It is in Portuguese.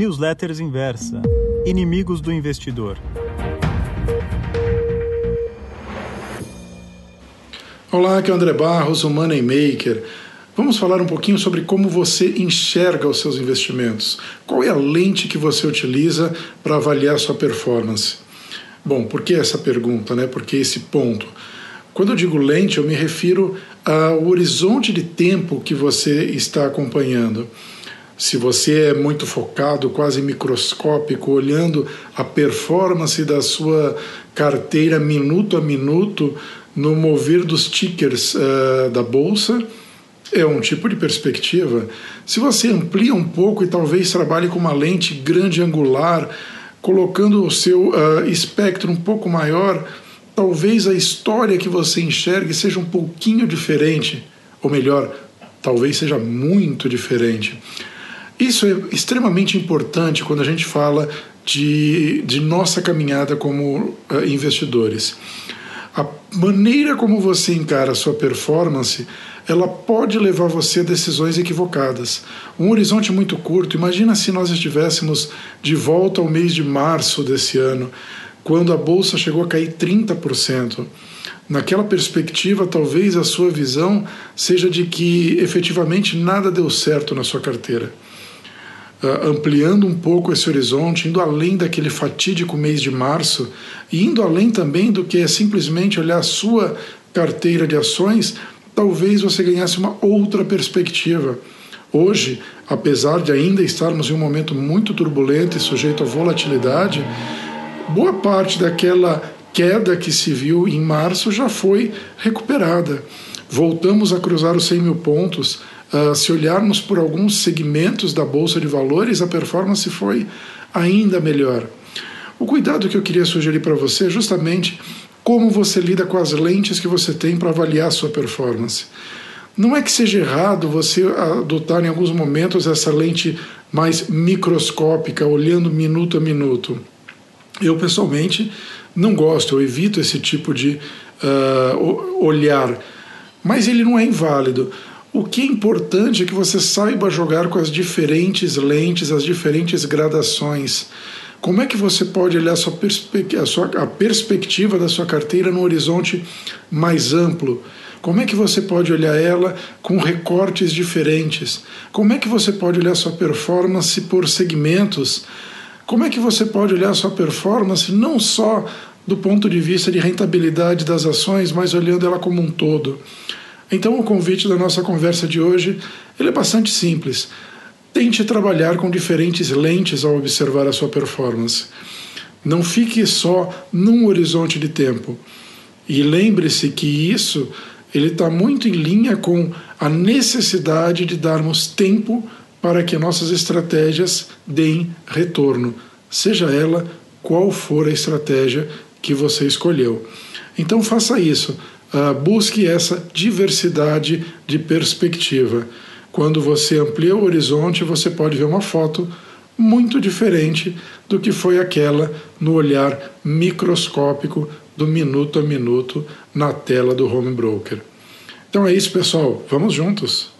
Newsletters Inversa Inimigos do Investidor. Olá, aqui é o André Barros, o Money Maker. Vamos falar um pouquinho sobre como você enxerga os seus investimentos. Qual é a lente que você utiliza para avaliar sua performance? Bom, por que essa pergunta, né? Por que esse ponto? Quando eu digo lente, eu me refiro ao horizonte de tempo que você está acompanhando. Se você é muito focado, quase microscópico, olhando a performance da sua carteira minuto a minuto no mover dos tickers uh, da bolsa, é um tipo de perspectiva. Se você amplia um pouco e talvez trabalhe com uma lente grande angular, colocando o seu uh, espectro um pouco maior, talvez a história que você enxergue seja um pouquinho diferente, ou melhor, talvez seja muito diferente. Isso é extremamente importante quando a gente fala de, de nossa caminhada como uh, investidores. A maneira como você encara a sua performance ela pode levar você a decisões equivocadas. Um horizonte muito curto, imagina se nós estivéssemos de volta ao mês de março desse ano, quando a bolsa chegou a cair 30%. Naquela perspectiva, talvez a sua visão seja de que efetivamente nada deu certo na sua carteira. Uh, ampliando um pouco esse horizonte, indo além daquele fatídico mês de março, e indo além também do que é simplesmente olhar a sua carteira de ações talvez você ganhasse uma outra perspectiva. Hoje, apesar de ainda estarmos em um momento muito turbulento e sujeito à volatilidade, boa parte daquela queda que se viu em março já foi recuperada. Voltamos a cruzar os 100 mil pontos. Uh, se olharmos por alguns segmentos da Bolsa de Valores, a performance foi ainda melhor. O cuidado que eu queria sugerir para você é justamente como você lida com as lentes que você tem para avaliar a sua performance. Não é que seja errado você adotar em alguns momentos essa lente mais microscópica, olhando minuto a minuto. Eu, pessoalmente, não gosto, eu evito esse tipo de uh, olhar, mas ele não é inválido. O que é importante é que você saiba jogar com as diferentes lentes, as diferentes gradações. Como é que você pode olhar a, sua a, sua, a perspectiva da sua carteira no horizonte mais amplo? Como é que você pode olhar ela com recortes diferentes? Como é que você pode olhar sua performance por segmentos? Como é que você pode olhar sua performance não só do ponto de vista de rentabilidade das ações, mas olhando ela como um todo? Então, o convite da nossa conversa de hoje é bastante simples. Tente trabalhar com diferentes lentes ao observar a sua performance. Não fique só num horizonte de tempo. E lembre-se que isso ele está muito em linha com a necessidade de darmos tempo para que nossas estratégias deem retorno, seja ela qual for a estratégia que você escolheu. Então faça isso, uh, busque essa diversidade de perspectiva. Quando você amplia o horizonte, você pode ver uma foto muito diferente do que foi aquela no olhar microscópico do minuto a minuto na tela do home broker. Então é isso, pessoal. Vamos juntos.